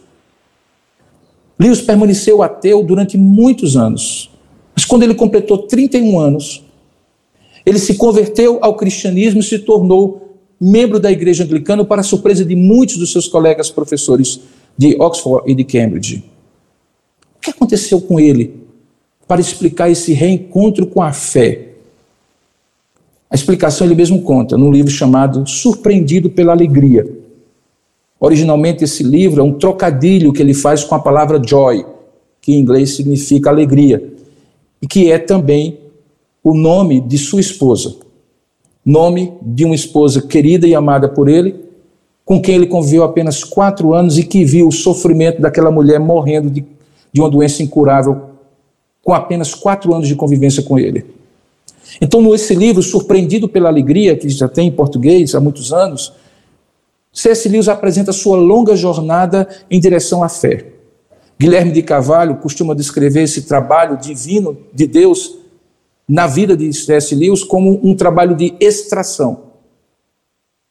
Lewis permaneceu ateu durante muitos anos. Mas quando ele completou 31 anos, ele se converteu ao cristianismo e se tornou membro da igreja anglicana, para surpresa de muitos dos seus colegas professores de Oxford e de Cambridge. O que aconteceu com ele para explicar esse reencontro com a fé? A explicação ele mesmo conta num livro chamado Surpreendido pela Alegria. Originalmente, esse livro é um trocadilho que ele faz com a palavra joy, que em inglês significa alegria, e que é também o nome de sua esposa. Nome de uma esposa querida e amada por ele, com quem ele conviveu apenas quatro anos e que viu o sofrimento daquela mulher morrendo de, de uma doença incurável com apenas quatro anos de convivência com ele. Então, nesse livro, Surpreendido pela Alegria, que já tem em português há muitos anos, C.S. Lewis apresenta sua longa jornada em direção à fé. Guilherme de Carvalho costuma descrever esse trabalho divino de Deus na vida de C.S. Lewis como um trabalho de extração,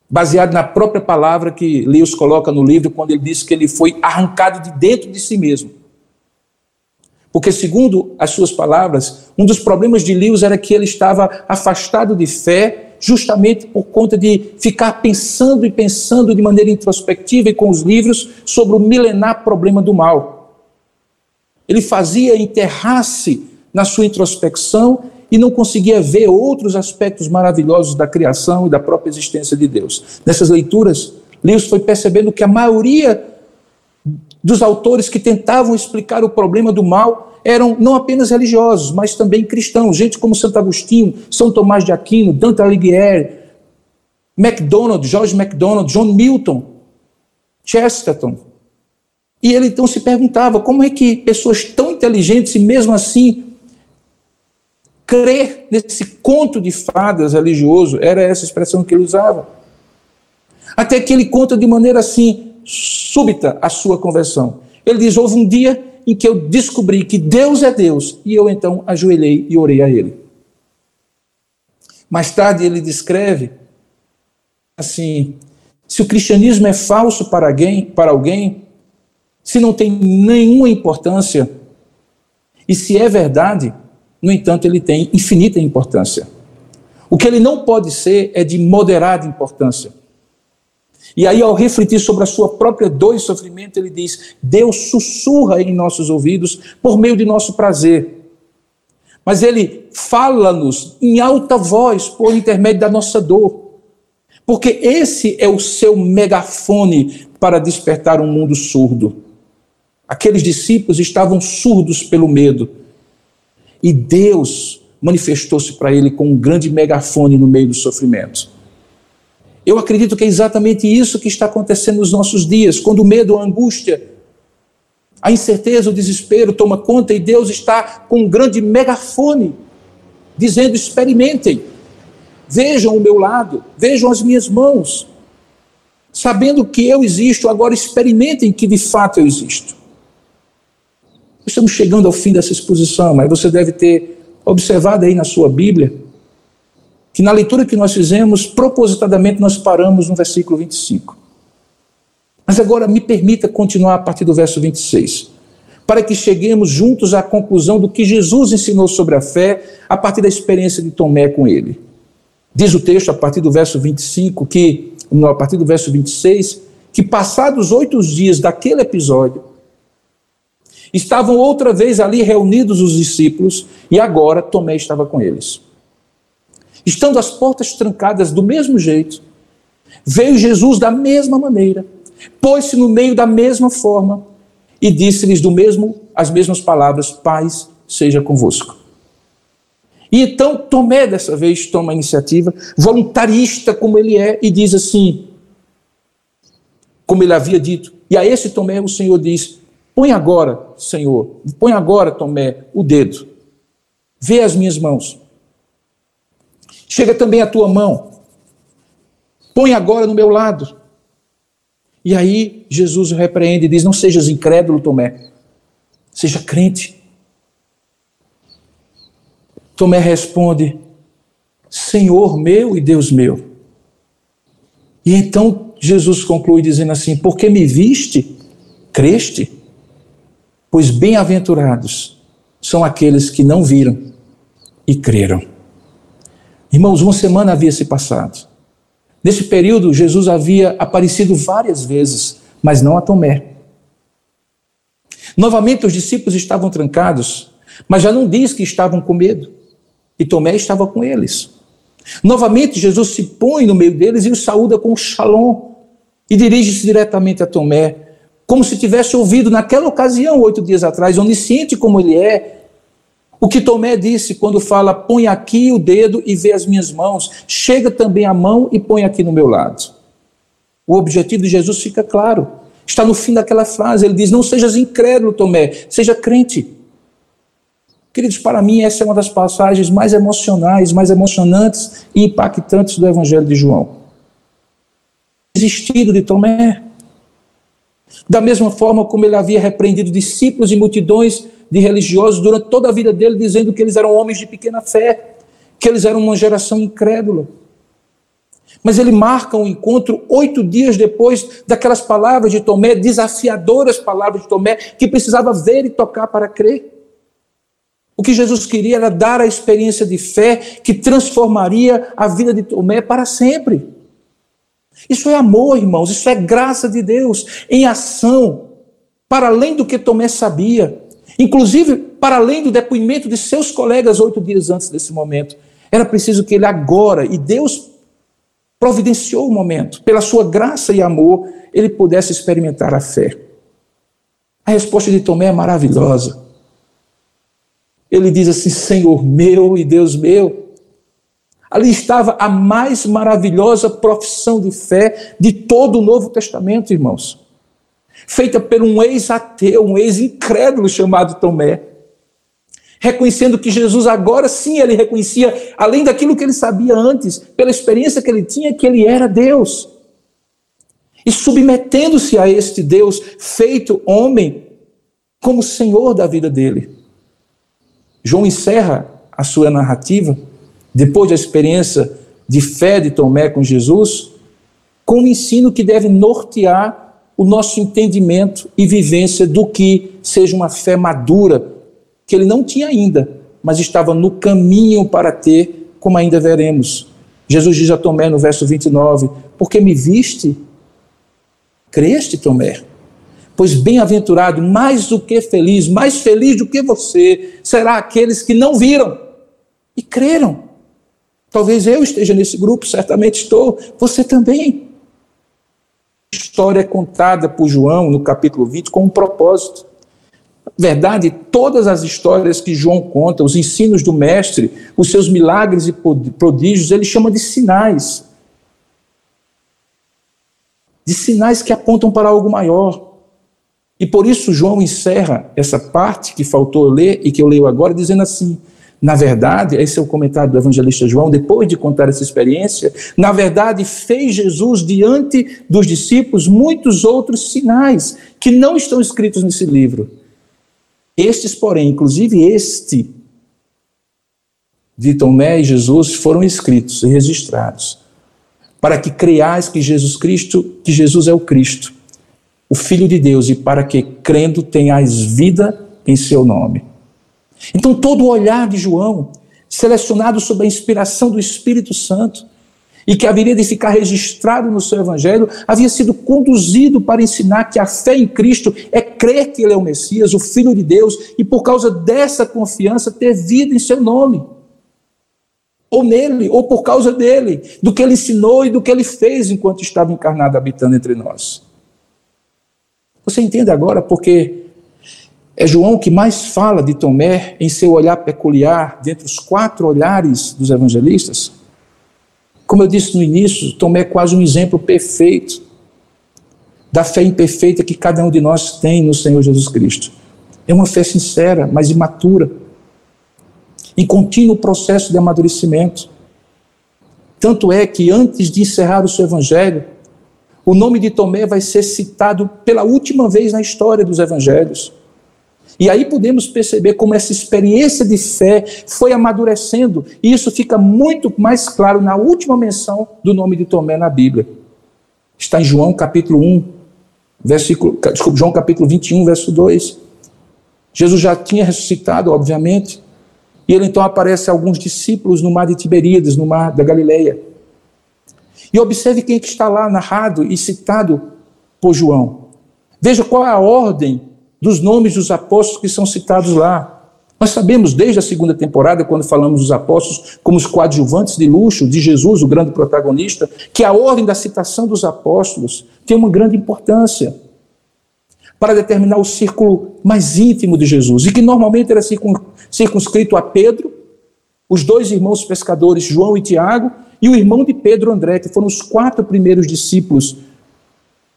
baseado na própria palavra que Lewis coloca no livro quando ele diz que ele foi arrancado de dentro de si mesmo. Porque, segundo as suas palavras, um dos problemas de Lewis era que ele estava afastado de fé justamente por conta de ficar pensando e pensando de maneira introspectiva e com os livros sobre o milenar problema do mal. Ele fazia enterrar-se na sua introspecção e não conseguia ver outros aspectos maravilhosos da criação e da própria existência de Deus. Nessas leituras, Lewis foi percebendo que a maioria dos autores que tentavam explicar o problema do mal eram não apenas religiosos, mas também cristãos, gente como Santo Agostinho, São Tomás de Aquino, Dante Alighieri, MacDonald, George MacDonald, John Milton, Chesterton. E ele então se perguntava como é que pessoas tão inteligentes e mesmo assim crer nesse conto de fadas religioso, era essa expressão que ele usava. Até que ele conta de maneira assim súbita a sua conversão. Ele diz: houve um dia em que eu descobri que Deus é Deus, e eu então ajoelhei e orei a Ele. Mais tarde ele descreve assim: se o cristianismo é falso para alguém, para alguém, se não tem nenhuma importância, e se é verdade, no entanto, ele tem infinita importância. O que ele não pode ser é de moderada importância. E aí, ao refletir sobre a sua própria dor e sofrimento, ele diz: Deus sussurra em nossos ouvidos por meio de nosso prazer. Mas ele fala-nos em alta voz por intermédio da nossa dor. Porque esse é o seu megafone para despertar um mundo surdo. Aqueles discípulos estavam surdos pelo medo. E Deus manifestou-se para ele com um grande megafone no meio do sofrimento. Eu acredito que é exatamente isso que está acontecendo nos nossos dias, quando o medo, a angústia, a incerteza, o desespero toma conta e Deus está com um grande megafone, dizendo: experimentem, vejam o meu lado, vejam as minhas mãos, sabendo que eu existo, agora experimentem que de fato eu existo. Estamos chegando ao fim dessa exposição, mas você deve ter observado aí na sua Bíblia que na leitura que nós fizemos, propositadamente nós paramos no versículo 25. Mas agora me permita continuar a partir do verso 26, para que cheguemos juntos à conclusão do que Jesus ensinou sobre a fé a partir da experiência de Tomé com ele. Diz o texto, a partir do verso 25, que, a partir do verso 26, que passados oito dias daquele episódio, estavam outra vez ali reunidos os discípulos e agora Tomé estava com eles. Estando as portas trancadas do mesmo jeito, veio Jesus da mesma maneira, pôs-se no meio da mesma forma e disse-lhes do mesmo as mesmas palavras: Paz seja convosco. E então Tomé dessa vez toma a iniciativa, voluntarista como ele é, e diz assim, como ele havia dito. E a esse Tomé o Senhor diz: Põe agora, Senhor, põe agora, Tomé, o dedo. Vê as minhas mãos. Chega também a tua mão. Põe agora no meu lado. E aí Jesus o repreende e diz: Não sejas incrédulo, Tomé. Seja crente. Tomé responde: Senhor meu e Deus meu. E então Jesus conclui dizendo assim: Porque me viste, creste? Pois bem-aventurados são aqueles que não viram e creram. Irmãos, uma semana havia se passado. Nesse período, Jesus havia aparecido várias vezes, mas não a Tomé. Novamente, os discípulos estavam trancados, mas já não diz que estavam com medo. E Tomé estava com eles. Novamente, Jesus se põe no meio deles e os saúda com shalom. e dirige-se diretamente a Tomé, como se tivesse ouvido naquela ocasião, oito dias atrás, onisciente como ele é, o que Tomé disse quando fala: põe aqui o dedo e vê as minhas mãos, chega também a mão e põe aqui no meu lado. O objetivo de Jesus fica claro. Está no fim daquela frase. Ele diz: Não sejas incrédulo, Tomé, seja crente. Queridos, para mim, essa é uma das passagens mais emocionais, mais emocionantes e impactantes do Evangelho de João. Desistido de Tomé. Da mesma forma como ele havia repreendido discípulos e multidões de religiosos durante toda a vida dele, dizendo que eles eram homens de pequena fé, que eles eram uma geração incrédula. Mas ele marca um encontro oito dias depois daquelas palavras de Tomé, desafiadoras palavras de Tomé, que precisava ver e tocar para crer. O que Jesus queria era dar a experiência de fé que transformaria a vida de Tomé para sempre. Isso é amor, irmãos, isso é graça de Deus em ação, para além do que Tomé sabia. Inclusive, para além do depoimento de seus colegas oito dias antes desse momento, era preciso que ele agora, e Deus providenciou o momento, pela sua graça e amor, ele pudesse experimentar a fé. A resposta de Tomé é maravilhosa. Ele diz assim: Senhor meu e Deus meu. Ali estava a mais maravilhosa profissão de fé de todo o Novo Testamento, irmãos feita por um ex-ateu, um ex-incrédulo chamado Tomé. Reconhecendo que Jesus agora sim ele reconhecia, além daquilo que ele sabia antes, pela experiência que ele tinha, que ele era Deus. E submetendo-se a este Deus feito homem como Senhor da vida dele. João encerra a sua narrativa, depois da experiência de fé de Tomé com Jesus, com um ensino que deve nortear o nosso entendimento e vivência do que seja uma fé madura, que ele não tinha ainda, mas estava no caminho para ter, como ainda veremos. Jesus diz a Tomé no verso 29: Porque me viste, creste, Tomé. Pois bem-aventurado, mais do que feliz, mais feliz do que você, será aqueles que não viram e creram. Talvez eu esteja nesse grupo, certamente estou, você também história é contada por João no capítulo 20 com um propósito. Na verdade, todas as histórias que João conta, os ensinos do Mestre, os seus milagres e prodígios, ele chama de sinais. De sinais que apontam para algo maior. E por isso João encerra essa parte que faltou ler e que eu leio agora, dizendo assim: na verdade, esse é o comentário do evangelista João, depois de contar essa experiência, na verdade, fez Jesus diante dos discípulos muitos outros sinais que não estão escritos nesse livro. Estes, porém, inclusive este de Tomé e Jesus foram escritos e registrados, para que creiais que Jesus Cristo, que Jesus é o Cristo, o Filho de Deus, e para que crendo tenhais vida em seu nome. Então, todo o olhar de João, selecionado sob a inspiração do Espírito Santo, e que haveria de ficar registrado no seu Evangelho, havia sido conduzido para ensinar que a fé em Cristo é crer que Ele é o Messias, o Filho de Deus, e por causa dessa confiança ter vida em seu nome. Ou nele, ou por causa dele, do que ele ensinou e do que ele fez enquanto estava encarnado habitando entre nós. Você entende agora porque é João que mais fala de Tomé em seu olhar peculiar, dentre os quatro olhares dos evangelistas. Como eu disse no início, Tomé é quase um exemplo perfeito da fé imperfeita que cada um de nós tem no Senhor Jesus Cristo. É uma fé sincera, mas imatura, em contínuo processo de amadurecimento. Tanto é que antes de encerrar o seu evangelho, o nome de Tomé vai ser citado pela última vez na história dos evangelhos. E aí podemos perceber como essa experiência de fé foi amadurecendo, e isso fica muito mais claro na última menção do nome de Tomé na Bíblia. Está em João capítulo 1, versículo, desculpa, João capítulo 21, verso 2. Jesus já tinha ressuscitado, obviamente, e ele então aparece a alguns discípulos no mar de Tiberíades, no mar da Galileia. E observe quem que está lá narrado e citado por João. Veja qual é a ordem dos nomes dos apóstolos que são citados lá. Nós sabemos desde a segunda temporada, quando falamos dos apóstolos como os coadjuvantes de luxo de Jesus, o grande protagonista, que a ordem da citação dos apóstolos tem uma grande importância para determinar o círculo mais íntimo de Jesus, e que normalmente era circunscrito a Pedro, os dois irmãos pescadores, João e Tiago, e o irmão de Pedro, André, que foram os quatro primeiros discípulos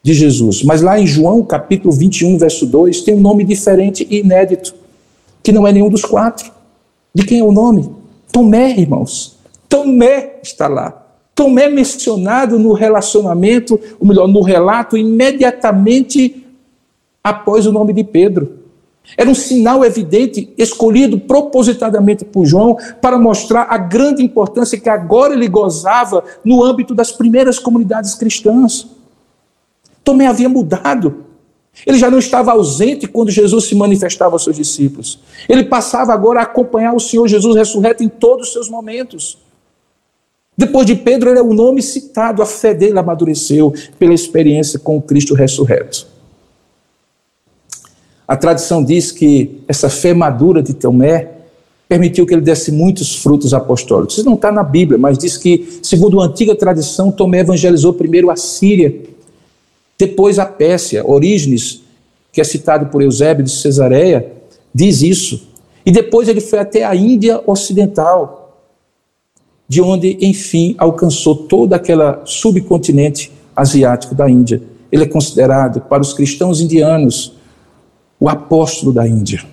de Jesus. Mas lá em João, capítulo 21, verso 2, tem um nome diferente e inédito que não é nenhum dos quatro. De quem é o nome? Tomé, irmãos. Tomé está lá. Tomé mencionado no relacionamento, ou melhor, no relato, imediatamente após o nome de Pedro. Era um sinal evidente, escolhido propositadamente por João, para mostrar a grande importância que agora ele gozava no âmbito das primeiras comunidades cristãs. Tomé havia mudado. Ele já não estava ausente quando Jesus se manifestava aos seus discípulos. Ele passava agora a acompanhar o Senhor Jesus ressurreto em todos os seus momentos. Depois de Pedro, ele é o nome citado, a fé dele amadureceu pela experiência com o Cristo ressurreto. A tradição diz que essa fé madura de Tomé permitiu que ele desse muitos frutos apostólicos. Isso não está na Bíblia, mas diz que, segundo a antiga tradição, Tomé evangelizou primeiro a Síria depois a Pérsia, Orígenes, que é citado por Eusébio de Cesareia, diz isso. E depois ele foi até a Índia Ocidental, de onde, enfim, alcançou todo aquele subcontinente asiático da Índia. Ele é considerado, para os cristãos indianos, o apóstolo da Índia.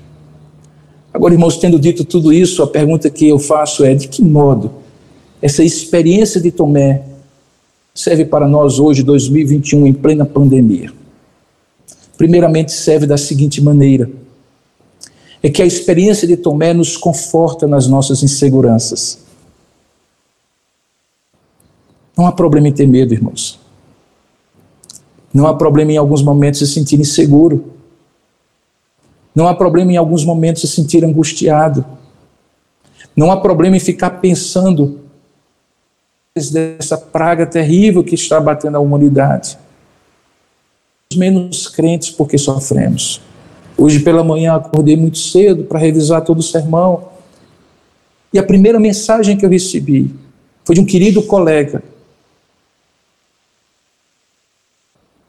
Agora, irmãos, tendo dito tudo isso, a pergunta que eu faço é: de que modo essa experiência de Tomé serve para nós hoje, 2021, em plena pandemia? Primeiramente, serve da seguinte maneira: é que a experiência de Tomé nos conforta nas nossas inseguranças. Não há problema em ter medo, irmãos. Não há problema em alguns momentos se sentir inseguro. Não há problema em alguns momentos se sentir angustiado. Não há problema em ficar pensando dessa praga terrível que está batendo a humanidade. Os menos crentes porque sofremos. Hoje pela manhã acordei muito cedo para revisar todo o sermão. E a primeira mensagem que eu recebi foi de um querido colega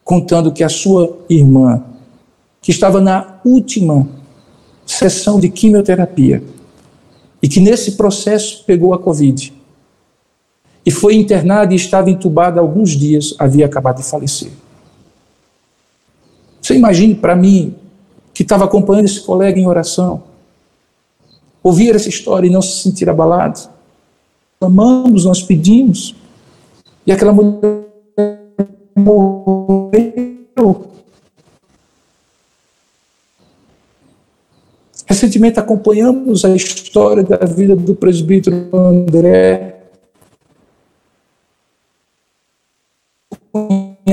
contando que a sua irmã, que estava na última sessão de quimioterapia e que nesse processo pegou a Covid, e foi internada e estava entubada alguns dias, havia acabado de falecer. Você imagine para mim, que estava acompanhando esse colega em oração, ouvir essa história e não se sentir abalado. Amamos, nós pedimos, e aquela mulher morreu. Recentemente acompanhamos a história da vida do presbítero André,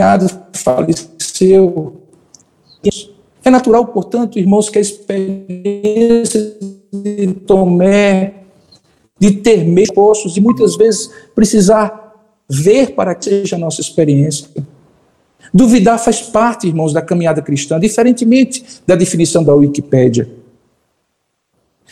cunhado faleceu. É natural, portanto, irmãos, que a experiência de Tomé, de ter medo postos, e muitas vezes precisar ver para que seja a nossa experiência. Duvidar faz parte, irmãos, da caminhada cristã, diferentemente da definição da Wikipédia.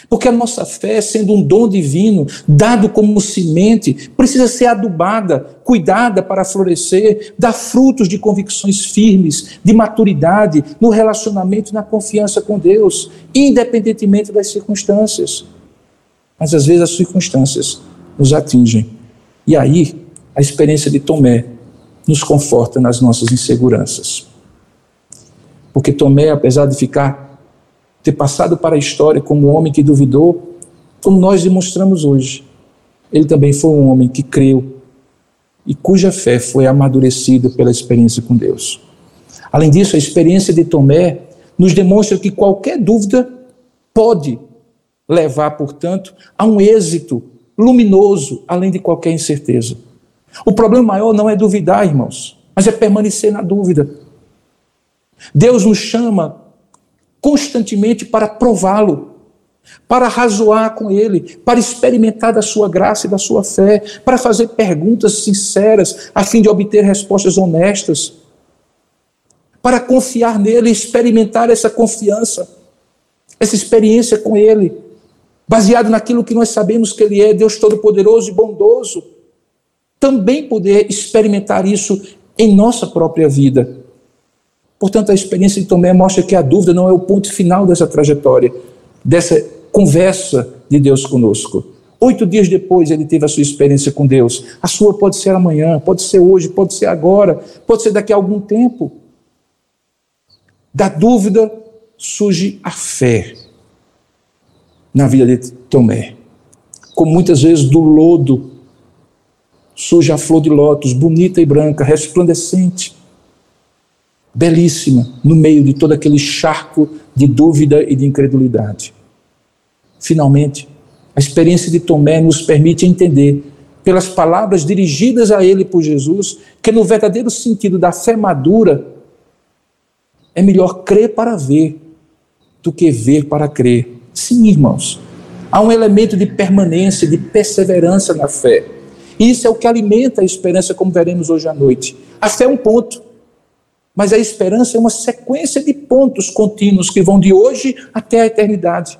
Porque a nossa fé, sendo um dom divino, dado como semente, precisa ser adubada, cuidada para florescer, dar frutos de convicções firmes, de maturidade no relacionamento e na confiança com Deus, independentemente das circunstâncias. Mas às vezes as circunstâncias nos atingem. E aí, a experiência de Tomé nos conforta nas nossas inseguranças. Porque Tomé, apesar de ficar ter passado para a história como um homem que duvidou, como nós demonstramos hoje. Ele também foi um homem que creu e cuja fé foi amadurecida pela experiência com Deus. Além disso, a experiência de Tomé nos demonstra que qualquer dúvida pode levar, portanto, a um êxito luminoso, além de qualquer incerteza. O problema maior não é duvidar, irmãos, mas é permanecer na dúvida. Deus nos chama constantemente para prová-lo, para razoar com ele, para experimentar da sua graça e da sua fé, para fazer perguntas sinceras a fim de obter respostas honestas, para confiar nele experimentar essa confiança, essa experiência com ele, baseado naquilo que nós sabemos que Ele é, Deus Todo-Poderoso e bondoso, também poder experimentar isso em nossa própria vida. Portanto, a experiência de Tomé mostra que a dúvida não é o ponto final dessa trajetória, dessa conversa de Deus conosco. Oito dias depois ele teve a sua experiência com Deus. A sua pode ser amanhã, pode ser hoje, pode ser agora, pode ser daqui a algum tempo. Da dúvida surge a fé na vida de Tomé. Como muitas vezes do lodo surge a flor de lótus, bonita e branca, resplandecente, belíssima, no meio de todo aquele charco de dúvida e de incredulidade. Finalmente, a experiência de Tomé nos permite entender, pelas palavras dirigidas a ele por Jesus, que no verdadeiro sentido da fé madura, é melhor crer para ver do que ver para crer. Sim, irmãos, há um elemento de permanência, de perseverança na fé. E isso é o que alimenta a esperança, como veremos hoje à noite. A fé é um ponto, mas a esperança é uma sequência de pontos contínuos que vão de hoje até a eternidade.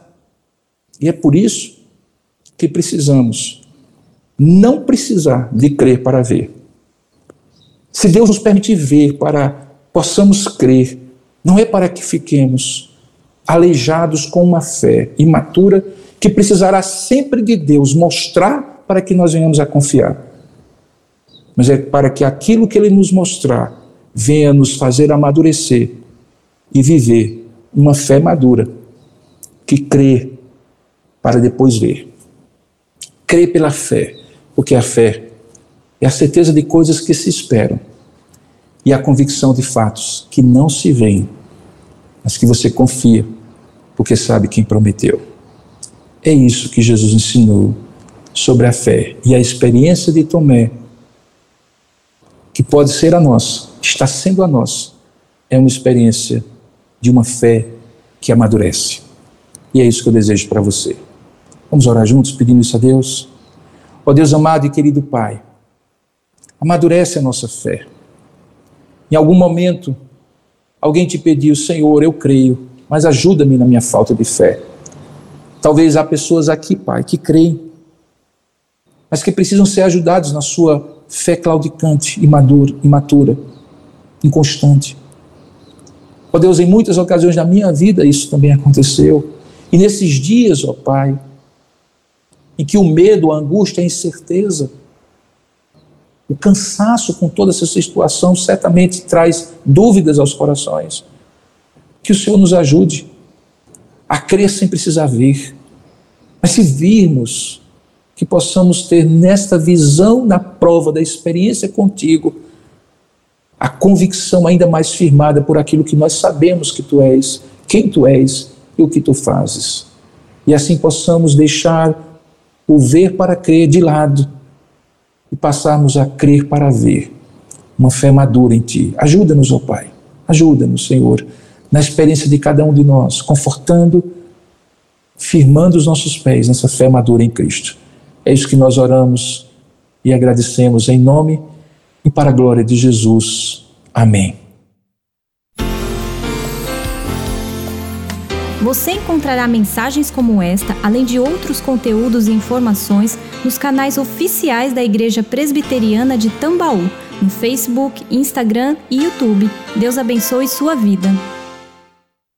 E é por isso que precisamos não precisar de crer para ver. Se Deus nos permitir ver para possamos crer, não é para que fiquemos aleijados com uma fé imatura que precisará sempre de Deus mostrar para que nós venhamos a confiar. Mas é para que aquilo que Ele nos mostrar venha nos fazer amadurecer e viver uma fé madura que crê para depois ver. Crê pela fé, porque a fé é a certeza de coisas que se esperam e a convicção de fatos que não se veem, mas que você confia, porque sabe quem prometeu. É isso que Jesus ensinou sobre a fé e a experiência de Tomé, que pode ser a nossa, está sendo a nossa, é uma experiência de uma fé que amadurece. E é isso que eu desejo para você. Vamos orar juntos pedindo isso a Deus? Ó oh Deus amado e querido Pai, amadurece a nossa fé. Em algum momento, alguém te pediu, Senhor, eu creio, mas ajuda-me na minha falta de fé. Talvez há pessoas aqui, Pai, que creem, mas que precisam ser ajudados na sua fé claudicante, imadura, imatura, inconstante. Ó Deus, em muitas ocasiões da minha vida isso também aconteceu. E nesses dias, ó Pai, em que o medo, a angústia, a incerteza, o cansaço com toda essa situação certamente traz dúvidas aos corações. Que o Senhor nos ajude a crer sem precisar ver. Mas se virmos, que possamos ter nesta visão, na prova da experiência contigo, a convicção ainda mais firmada por aquilo que nós sabemos que tu és, quem tu és e o que tu fazes. E assim possamos deixar o ver para crer de lado e passarmos a crer para ver. Uma fé madura em Ti. Ajuda-nos, ó Pai. Ajuda-nos, Senhor, na experiência de cada um de nós, confortando, firmando os nossos pés nessa fé madura em Cristo. É isso que nós oramos e agradecemos em nome e para a glória de Jesus. Amém. Você encontrará mensagens como esta, além de outros conteúdos e informações, nos canais oficiais da Igreja Presbiteriana de Tambaú, no Facebook, Instagram e YouTube. Deus abençoe sua vida.